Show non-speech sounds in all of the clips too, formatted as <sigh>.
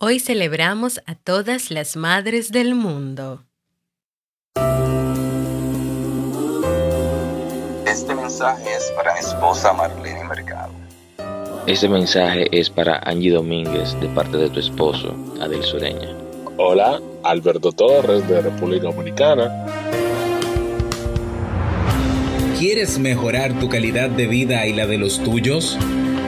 Hoy celebramos a todas las madres del mundo. Este mensaje es para mi esposa Marlene Mercado. Este mensaje es para Angie Domínguez de parte de tu esposo, Adel Sureña. Hola, Alberto Torres de República Dominicana. ¿Quieres mejorar tu calidad de vida y la de los tuyos?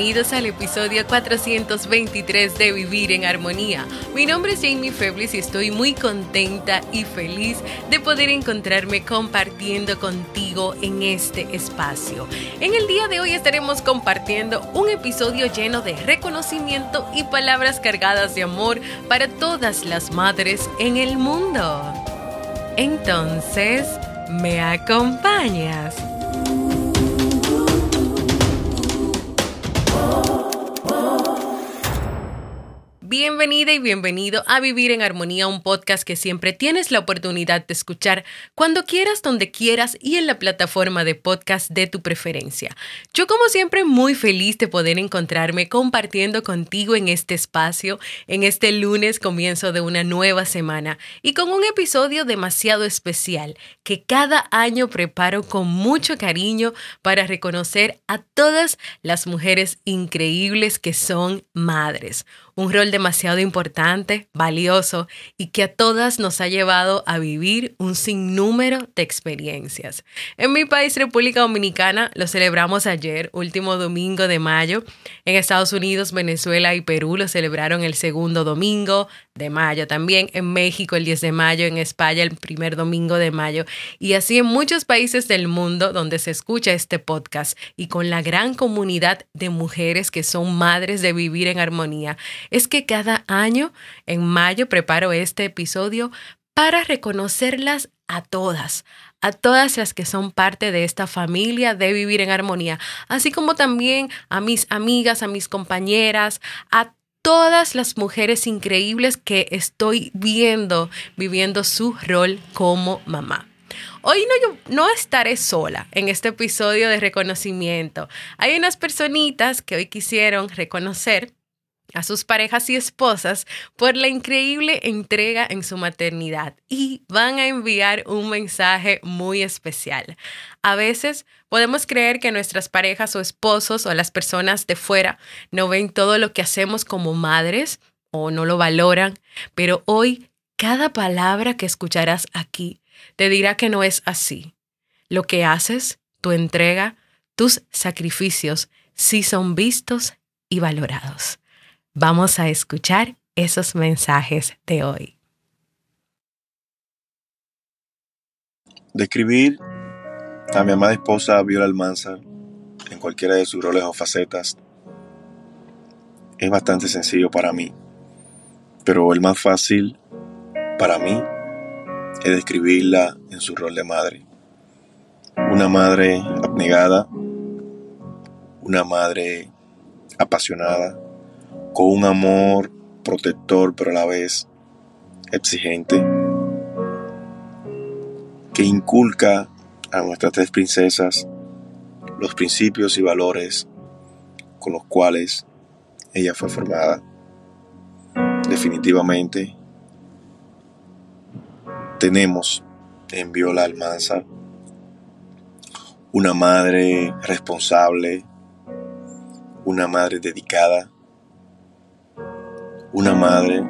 Bienvenidos al episodio 423 de Vivir en Armonía. Mi nombre es Jamie Feblis y estoy muy contenta y feliz de poder encontrarme compartiendo contigo en este espacio. En el día de hoy estaremos compartiendo un episodio lleno de reconocimiento y palabras cargadas de amor para todas las madres en el mundo. Entonces, ¿me acompañas? Bienvenida y bienvenido a Vivir en Armonía, un podcast que siempre tienes la oportunidad de escuchar cuando quieras, donde quieras y en la plataforma de podcast de tu preferencia. Yo como siempre muy feliz de poder encontrarme compartiendo contigo en este espacio, en este lunes comienzo de una nueva semana y con un episodio demasiado especial que cada año preparo con mucho cariño para reconocer a todas las mujeres increíbles que son madres un rol demasiado importante, valioso y que a todas nos ha llevado a vivir un sinnúmero de experiencias. En mi país, República Dominicana, lo celebramos ayer, último domingo de mayo. En Estados Unidos, Venezuela y Perú lo celebraron el segundo domingo de mayo. También en México el 10 de mayo, en España el primer domingo de mayo. Y así en muchos países del mundo donde se escucha este podcast y con la gran comunidad de mujeres que son madres de vivir en armonía es que cada año, en mayo, preparo este episodio para reconocerlas a todas, a todas las que son parte de esta familia de vivir en armonía, así como también a mis amigas, a mis compañeras, a todas las mujeres increíbles que estoy viendo viviendo su rol como mamá. Hoy no, yo no estaré sola en este episodio de reconocimiento. Hay unas personitas que hoy quisieron reconocer a sus parejas y esposas por la increíble entrega en su maternidad y van a enviar un mensaje muy especial. A veces podemos creer que nuestras parejas o esposos o las personas de fuera no ven todo lo que hacemos como madres o no lo valoran, pero hoy cada palabra que escucharás aquí te dirá que no es así. Lo que haces, tu entrega, tus sacrificios, sí son vistos y valorados. Vamos a escuchar esos mensajes de hoy. Describir a mi amada esposa Viola Almanza en cualquiera de sus roles o facetas es bastante sencillo para mí, pero el más fácil para mí es describirla en su rol de madre. Una madre abnegada, una madre apasionada, con un amor protector pero a la vez exigente, que inculca a nuestras tres princesas los principios y valores con los cuales ella fue formada. Definitivamente tenemos en Viola Almanza una madre responsable, una madre dedicada, una madre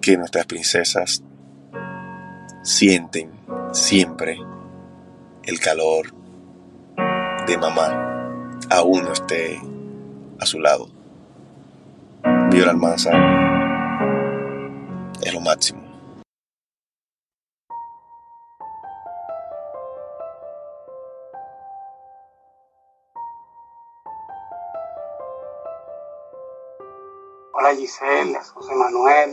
que nuestras princesas sienten siempre el calor de mamá, aún no esté a su lado. Viola Almanza es lo máximo. Hola Giselle, es José Manuel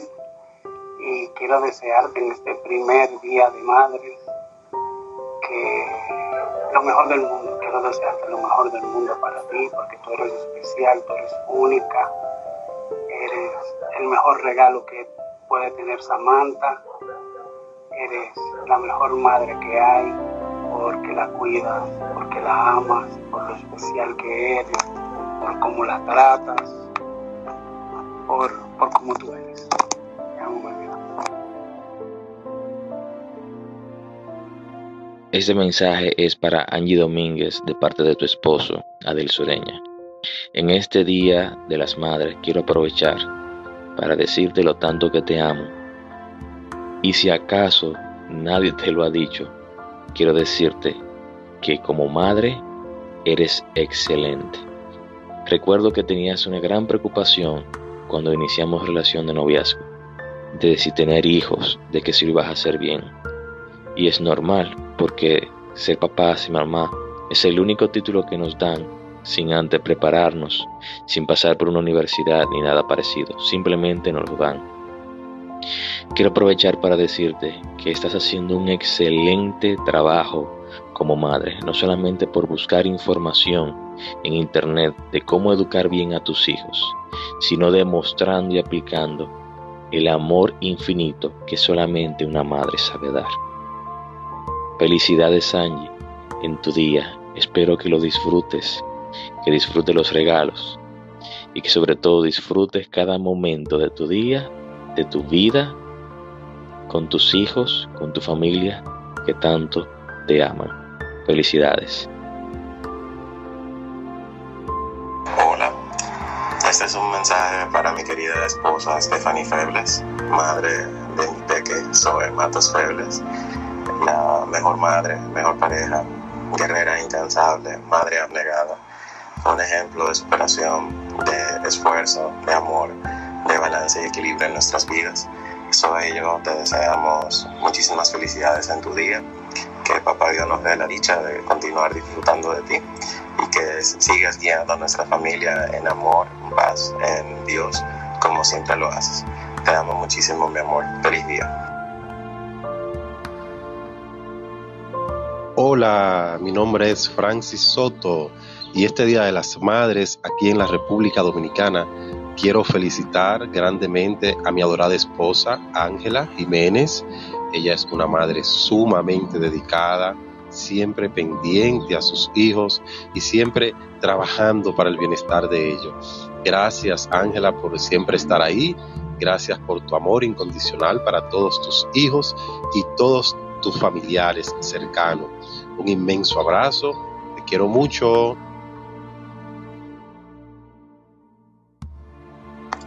y quiero desearte en este primer día de madres que lo mejor del mundo, quiero desearte lo mejor del mundo para ti porque tú eres especial, tú eres única, eres el mejor regalo que puede tener Samantha, eres la mejor madre que hay porque la cuidas, porque la amas, por lo especial que eres, por cómo la tratas por, por cómo tú eres. Este mensaje es para Angie Domínguez de parte de tu esposo, Adel Sureña. En este Día de las Madres quiero aprovechar para decirte lo tanto que te amo. Y si acaso nadie te lo ha dicho, quiero decirte que como madre eres excelente. Recuerdo que tenías una gran preocupación cuando iniciamos relación de noviazgo, de si tener hijos, de que si lo ibas a hacer bien. Y es normal, porque ser papás y mamá es el único título que nos dan sin antes prepararnos, sin pasar por una universidad ni nada parecido, simplemente nos lo dan. Quiero aprovechar para decirte que estás haciendo un excelente trabajo como madre, no solamente por buscar información en Internet de cómo educar bien a tus hijos, sino demostrando y aplicando el amor infinito que solamente una madre sabe dar. Felicidades Angie en tu día, espero que lo disfrutes, que disfrutes los regalos y que sobre todo disfrutes cada momento de tu día, de tu vida, con tus hijos, con tu familia que tanto te aman. Felicidades. Este es un mensaje para mi querida esposa Stephanie Febles, madre de mi peque Zoe Matos Febles, la mejor madre, mejor pareja, guerrera incansable, madre abnegada, un ejemplo de superación, de esfuerzo, de amor, de balance y equilibrio en nuestras vidas. Zoe y yo te deseamos muchísimas felicidades en tu día, que papá Dios nos dé la dicha de continuar disfrutando de ti y que sigas guiando a nuestra familia en amor, en paz, en Dios, como siempre lo haces. Te amo muchísimo, mi amor. Feliz día. Hola, mi nombre es Francis Soto y este Día de las Madres aquí en la República Dominicana quiero felicitar grandemente a mi adorada esposa Ángela Jiménez. Ella es una madre sumamente dedicada, siempre pendiente a sus hijos y siempre trabajando para el bienestar de ellos. Gracias Ángela por siempre estar ahí. Gracias por tu amor incondicional para todos tus hijos y todos tus familiares cercanos. Un inmenso abrazo. Te quiero mucho.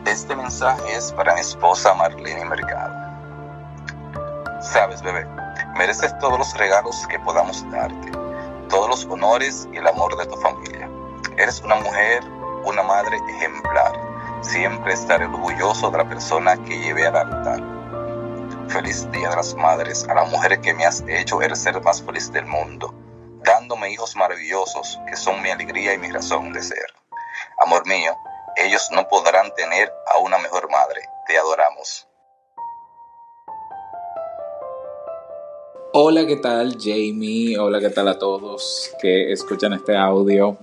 Este mensaje es para mi esposa Marlene Mercado. Sabes, bebé, mereces todos los regalos que podamos darte, todos los honores y el amor de tu familia. Eres una mujer, una madre ejemplar. Siempre estaré orgulloso de la persona que llevé al altar. Feliz Día de las Madres a la mujer que me has hecho el ser más feliz del mundo, dándome hijos maravillosos que son mi alegría y mi razón de ser. Amor mío, ellos no podrán tener a una mejor madre. Te adoramos. Hola, ¿qué tal Jamie? Hola, ¿qué tal a todos que escuchan este audio?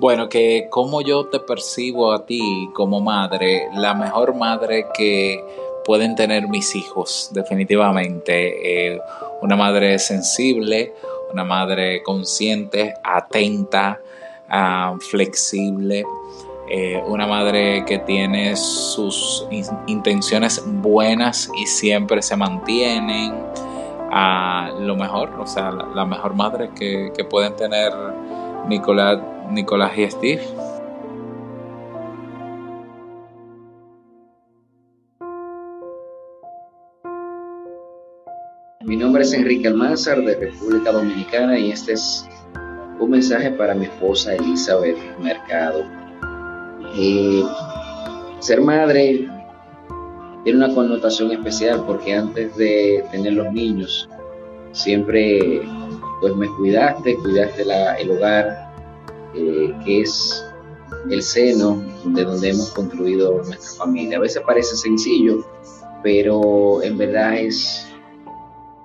Bueno, que como yo te percibo a ti como madre, la mejor madre que pueden tener mis hijos, definitivamente. Eh, una madre sensible, una madre consciente, atenta, uh, flexible, eh, una madre que tiene sus in intenciones buenas y siempre se mantienen. A lo mejor, o sea, la, mejor madre que, que pueden tener Nicolás, Nicolás y Steve. Mi nombre es Enrique Almanzar de República Dominicana y este es un mensaje para mi esposa Elizabeth Mercado. Eh, ser madre tiene una connotación especial porque antes de tener los niños siempre pues me cuidaste, cuidaste el hogar, eh, que es el seno de donde hemos construido nuestra familia. A veces parece sencillo, pero en verdad es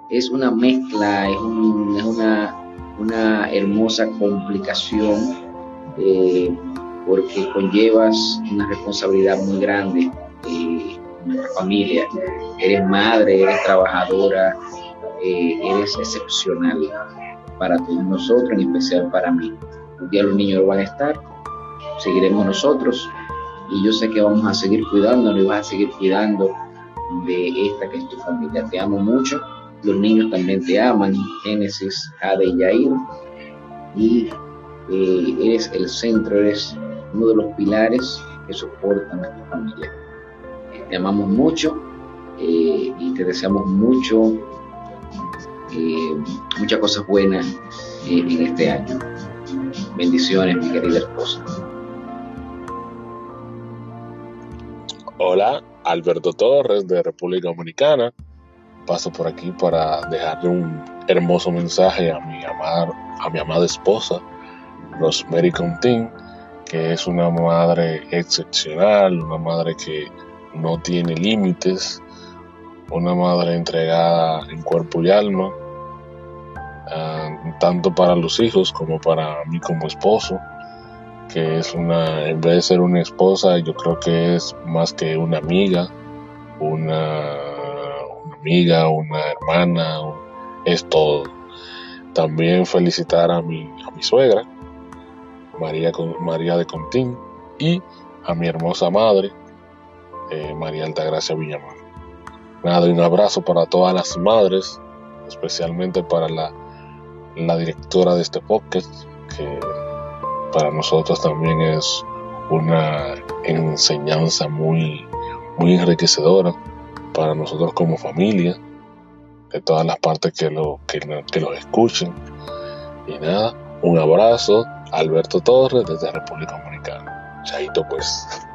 es una mezcla, es, una, una, hermosa complicación eh, porque conllevas una responsabilidad muy grande eh, nuestra familia. Eres madre, eres trabajadora, eh, eres excepcional para todos nosotros, en especial para mí. Un día los niños van a estar, seguiremos nosotros y yo sé que vamos a seguir cuidándonos y vas a seguir cuidando de esta que es tu familia. Te amo mucho los niños también te aman, Génesis, Jade y Yair, y eh, eres el centro, eres uno de los pilares que soportan a nuestra familia. Te amamos mucho eh, y te deseamos mucho, eh, muchas cosas buenas en este año. Bendiciones, mi querida esposa. Hola, Alberto Torres de República Dominicana paso por aquí para dejarle un hermoso mensaje a mi, a mi amada esposa, Rosemary Contín, que es una madre excepcional, una madre que no tiene límites, una madre entregada en cuerpo y alma, ah, tanto para los hijos como para mí como esposo, que es una, en vez de ser una esposa, yo creo que es más que una amiga, una amiga, una hermana, es todo. También felicitar a mi, a mi suegra, María, María de Contín, y a mi hermosa madre, eh, María Altagracia Villamar. Nada, y un abrazo para todas las madres, especialmente para la, directora de este podcast, que para nosotros también es una enseñanza muy, muy enriquecedora para nosotros como familia, de todas las partes que lo, que los escuchen. Y nada, un abrazo, Alberto Torres desde República Dominicana. Chaito pues.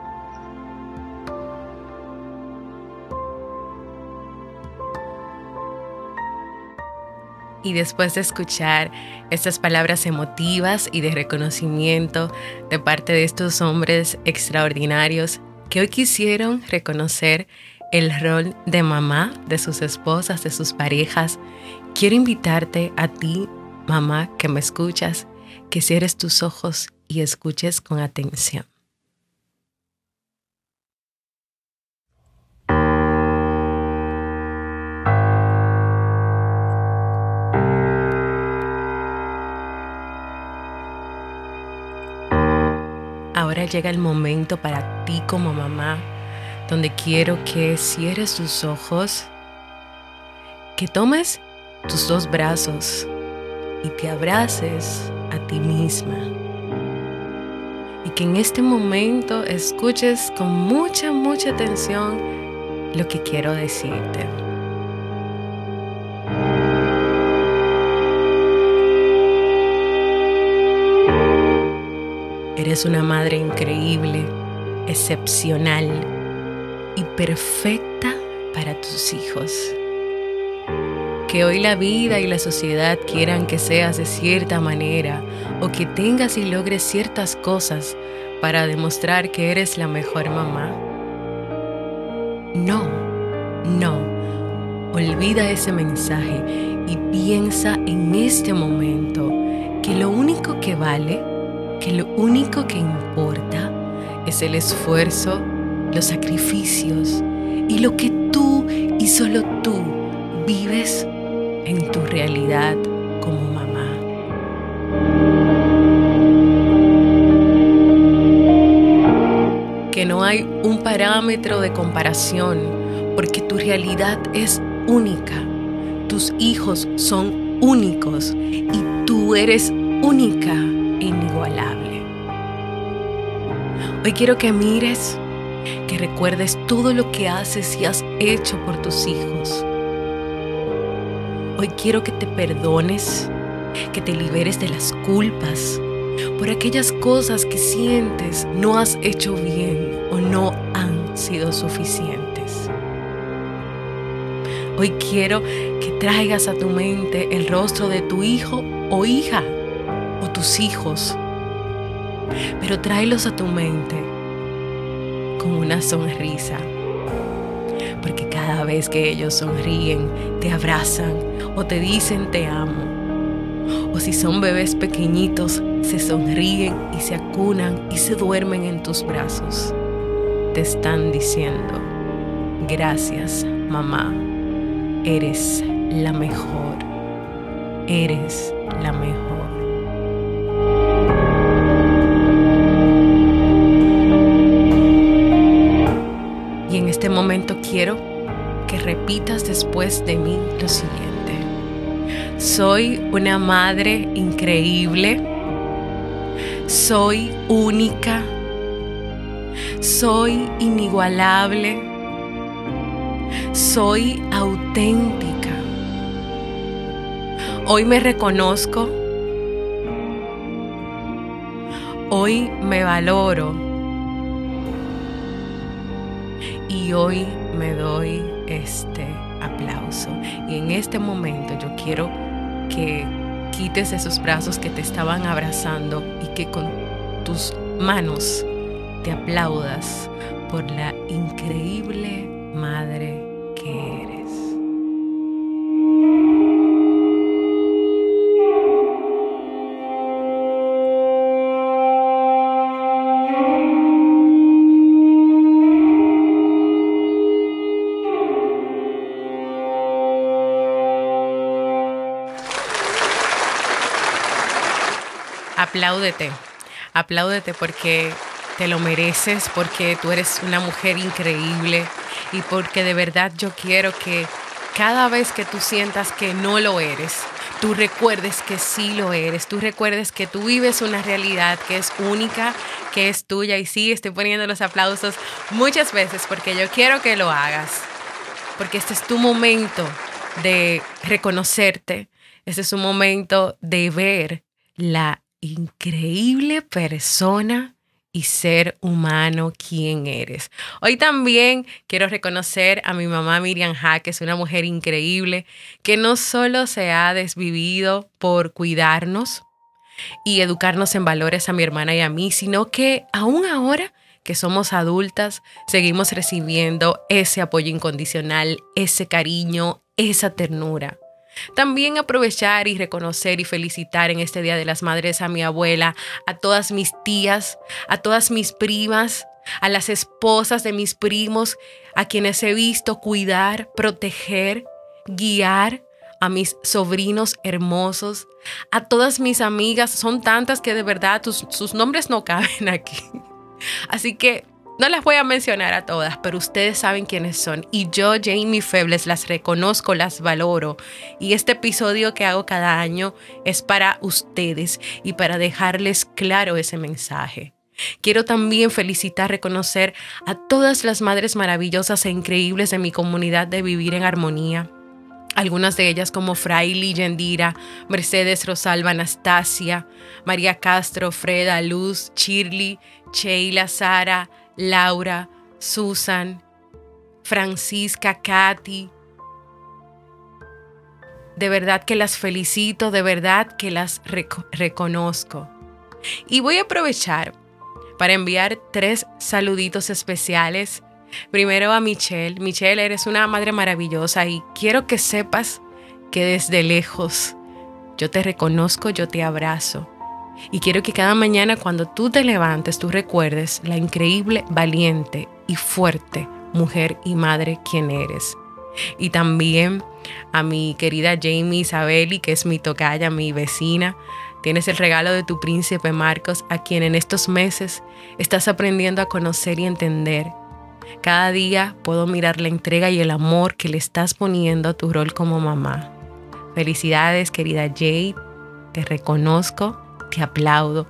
Y después de escuchar estas palabras emotivas y de reconocimiento de parte de estos hombres extraordinarios que hoy quisieron reconocer el rol de mamá de sus esposas, de sus parejas, quiero invitarte a ti, mamá, que me escuchas, que cierres tus ojos y escuches con atención. Llega el momento para ti como mamá donde quiero que cierres tus ojos, que tomes tus dos brazos y te abraces a ti misma. Y que en este momento escuches con mucha, mucha atención lo que quiero decirte. Eres una madre increíble, excepcional y perfecta para tus hijos. Que hoy la vida y la sociedad quieran que seas de cierta manera o que tengas y logres ciertas cosas para demostrar que eres la mejor mamá. No, no. Olvida ese mensaje y piensa en este momento que lo único que vale, que lo único que importa es el esfuerzo los sacrificios y lo que tú y solo tú vives en tu realidad como mamá. Que no hay un parámetro de comparación porque tu realidad es única. tus hijos son únicos y tú eres única inigualable. Hoy quiero que mires, que recuerdes todo lo que haces y has hecho por tus hijos. Hoy quiero que te perdones, que te liberes de las culpas por aquellas cosas que sientes no has hecho bien o no han sido suficientes. Hoy quiero que traigas a tu mente el rostro de tu hijo o hija hijos, pero tráelos a tu mente con una sonrisa, porque cada vez que ellos sonríen, te abrazan o te dicen te amo, o si son bebés pequeñitos, se sonríen y se acunan y se duermen en tus brazos. Te están diciendo, gracias mamá, eres la mejor, eres la mejor. Quiero que repitas después de mí lo siguiente. Soy una madre increíble. Soy única. Soy inigualable. Soy auténtica. Hoy me reconozco. Hoy me valoro. Y hoy Y en este momento yo quiero que quites esos brazos que te estaban abrazando y que con tus manos te aplaudas por la increíble madre que eres. Apláudete, apláudete porque te lo mereces, porque tú eres una mujer increíble y porque de verdad yo quiero que cada vez que tú sientas que no lo eres, tú recuerdes que sí lo eres, tú recuerdes que tú vives una realidad que es única, que es tuya. Y sí, estoy poniendo los aplausos muchas veces porque yo quiero que lo hagas, porque este es tu momento de reconocerte, este es un momento de ver la increíble persona y ser humano quien eres. Hoy también quiero reconocer a mi mamá Miriam Ha, que es una mujer increíble, que no solo se ha desvivido por cuidarnos y educarnos en valores a mi hermana y a mí, sino que aún ahora que somos adultas, seguimos recibiendo ese apoyo incondicional, ese cariño, esa ternura. También aprovechar y reconocer y felicitar en este Día de las Madres a mi abuela, a todas mis tías, a todas mis primas, a las esposas de mis primos, a quienes he visto cuidar, proteger, guiar, a mis sobrinos hermosos, a todas mis amigas, son tantas que de verdad sus nombres no <laughs> caben aquí. Así que no las voy a mencionar a todas, pero ustedes saben quiénes son. Y yo, Jamie Febles, las reconozco, las valoro. Y este episodio que hago cada año es para ustedes y para dejarles claro ese mensaje. Quiero también felicitar, reconocer a todas las madres maravillosas e increíbles de mi comunidad de Vivir en Armonía. Algunas de ellas como Fraile Yendira, Mercedes Rosalba Anastasia, María Castro, Freda, Luz, Shirley, Sheila, Sara, Laura, Susan, Francisca, Katy. De verdad que las felicito, de verdad que las reconozco. Y voy a aprovechar para enviar tres saluditos especiales. Primero a Michelle. Michelle, eres una madre maravillosa y quiero que sepas que desde lejos yo te reconozco, yo te abrazo. Y quiero que cada mañana cuando tú te levantes, tú recuerdes la increíble, valiente y fuerte mujer y madre quien eres. Y también a mi querida Jamie Isabeli, que es mi tocaya, mi vecina. Tienes el regalo de tu príncipe Marcos, a quien en estos meses estás aprendiendo a conocer y entender. Cada día puedo mirar la entrega y el amor que le estás poniendo a tu rol como mamá. Felicidades, querida Jade. Te reconozco, te aplaudo.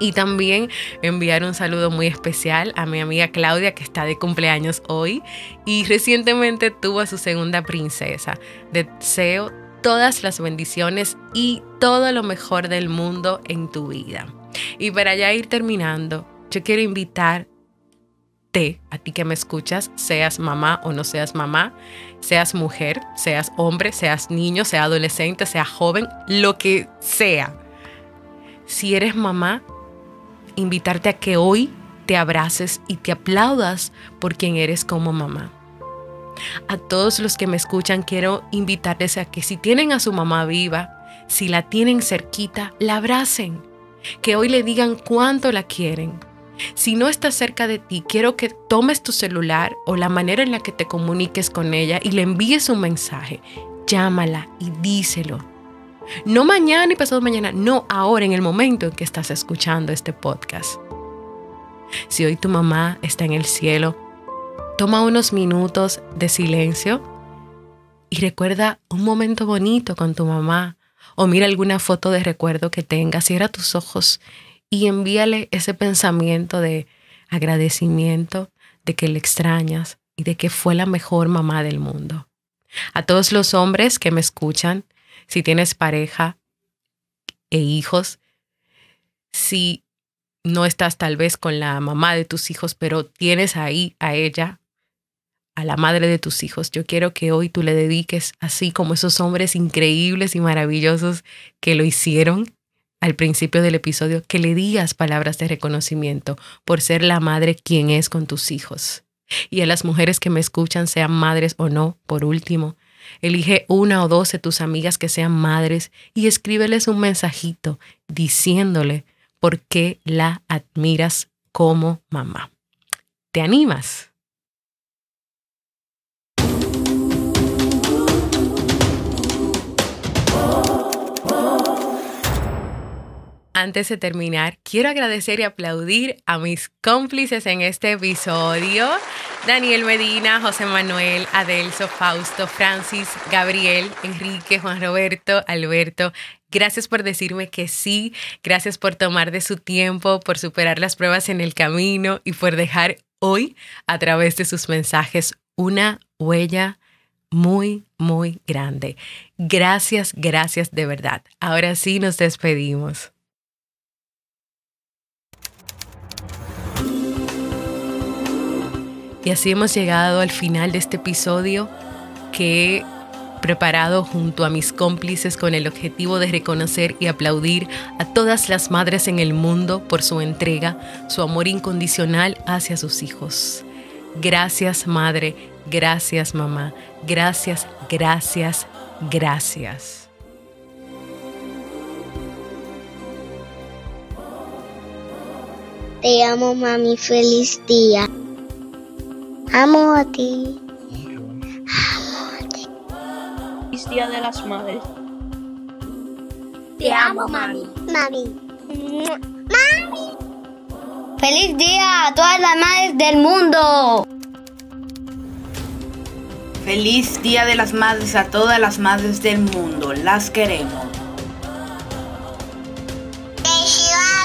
Y también enviar un saludo muy especial a mi amiga Claudia, que está de cumpleaños hoy y recientemente tuvo a su segunda princesa. Deseo todas las bendiciones y todo lo mejor del mundo en tu vida. Y para ya ir terminando, yo quiero invitarte, a ti que me escuchas, seas mamá o no seas mamá, seas mujer, seas hombre, seas niño, sea adolescente, sea joven, lo que sea. Si eres mamá, invitarte a que hoy te abraces y te aplaudas por quien eres como mamá. A todos los que me escuchan quiero invitarles a que si tienen a su mamá viva, si la tienen cerquita, la abracen, que hoy le digan cuánto la quieren. Si no está cerca de ti, quiero que tomes tu celular o la manera en la que te comuniques con ella y le envíes un mensaje. Llámala y díselo. No mañana y pasado mañana, no ahora en el momento en que estás escuchando este podcast. Si hoy tu mamá está en el cielo, toma unos minutos de silencio y recuerda un momento bonito con tu mamá o mira alguna foto de recuerdo que tengas, cierra tus ojos y envíale ese pensamiento de agradecimiento de que le extrañas y de que fue la mejor mamá del mundo. A todos los hombres que me escuchan, si tienes pareja e hijos, si no estás tal vez con la mamá de tus hijos, pero tienes ahí a ella, a la madre de tus hijos, yo quiero que hoy tú le dediques, así como esos hombres increíbles y maravillosos que lo hicieron al principio del episodio, que le digas palabras de reconocimiento por ser la madre quien es con tus hijos. Y a las mujeres que me escuchan, sean madres o no, por último, Elige una o dos de tus amigas que sean madres y escríbeles un mensajito diciéndole por qué la admiras como mamá. ¿Te animas? Antes de terminar, quiero agradecer y aplaudir a mis cómplices en este episodio. Daniel Medina, José Manuel, Adelso, Fausto, Francis, Gabriel, Enrique, Juan Roberto, Alberto. Gracias por decirme que sí, gracias por tomar de su tiempo, por superar las pruebas en el camino y por dejar hoy, a través de sus mensajes, una huella muy, muy grande. Gracias, gracias de verdad. Ahora sí nos despedimos. Y así hemos llegado al final de este episodio que he preparado junto a mis cómplices con el objetivo de reconocer y aplaudir a todas las madres en el mundo por su entrega, su amor incondicional hacia sus hijos. Gracias madre, gracias mamá, gracias, gracias, gracias. Te amo mami, feliz día. Amo a ti. Amo a ti. Feliz Día de las Madres. Te amo, mami. Mami. Mami. Feliz día a todas las madres del mundo. Feliz Día de las Madres a todas las madres del mundo. Las queremos. Felicidades.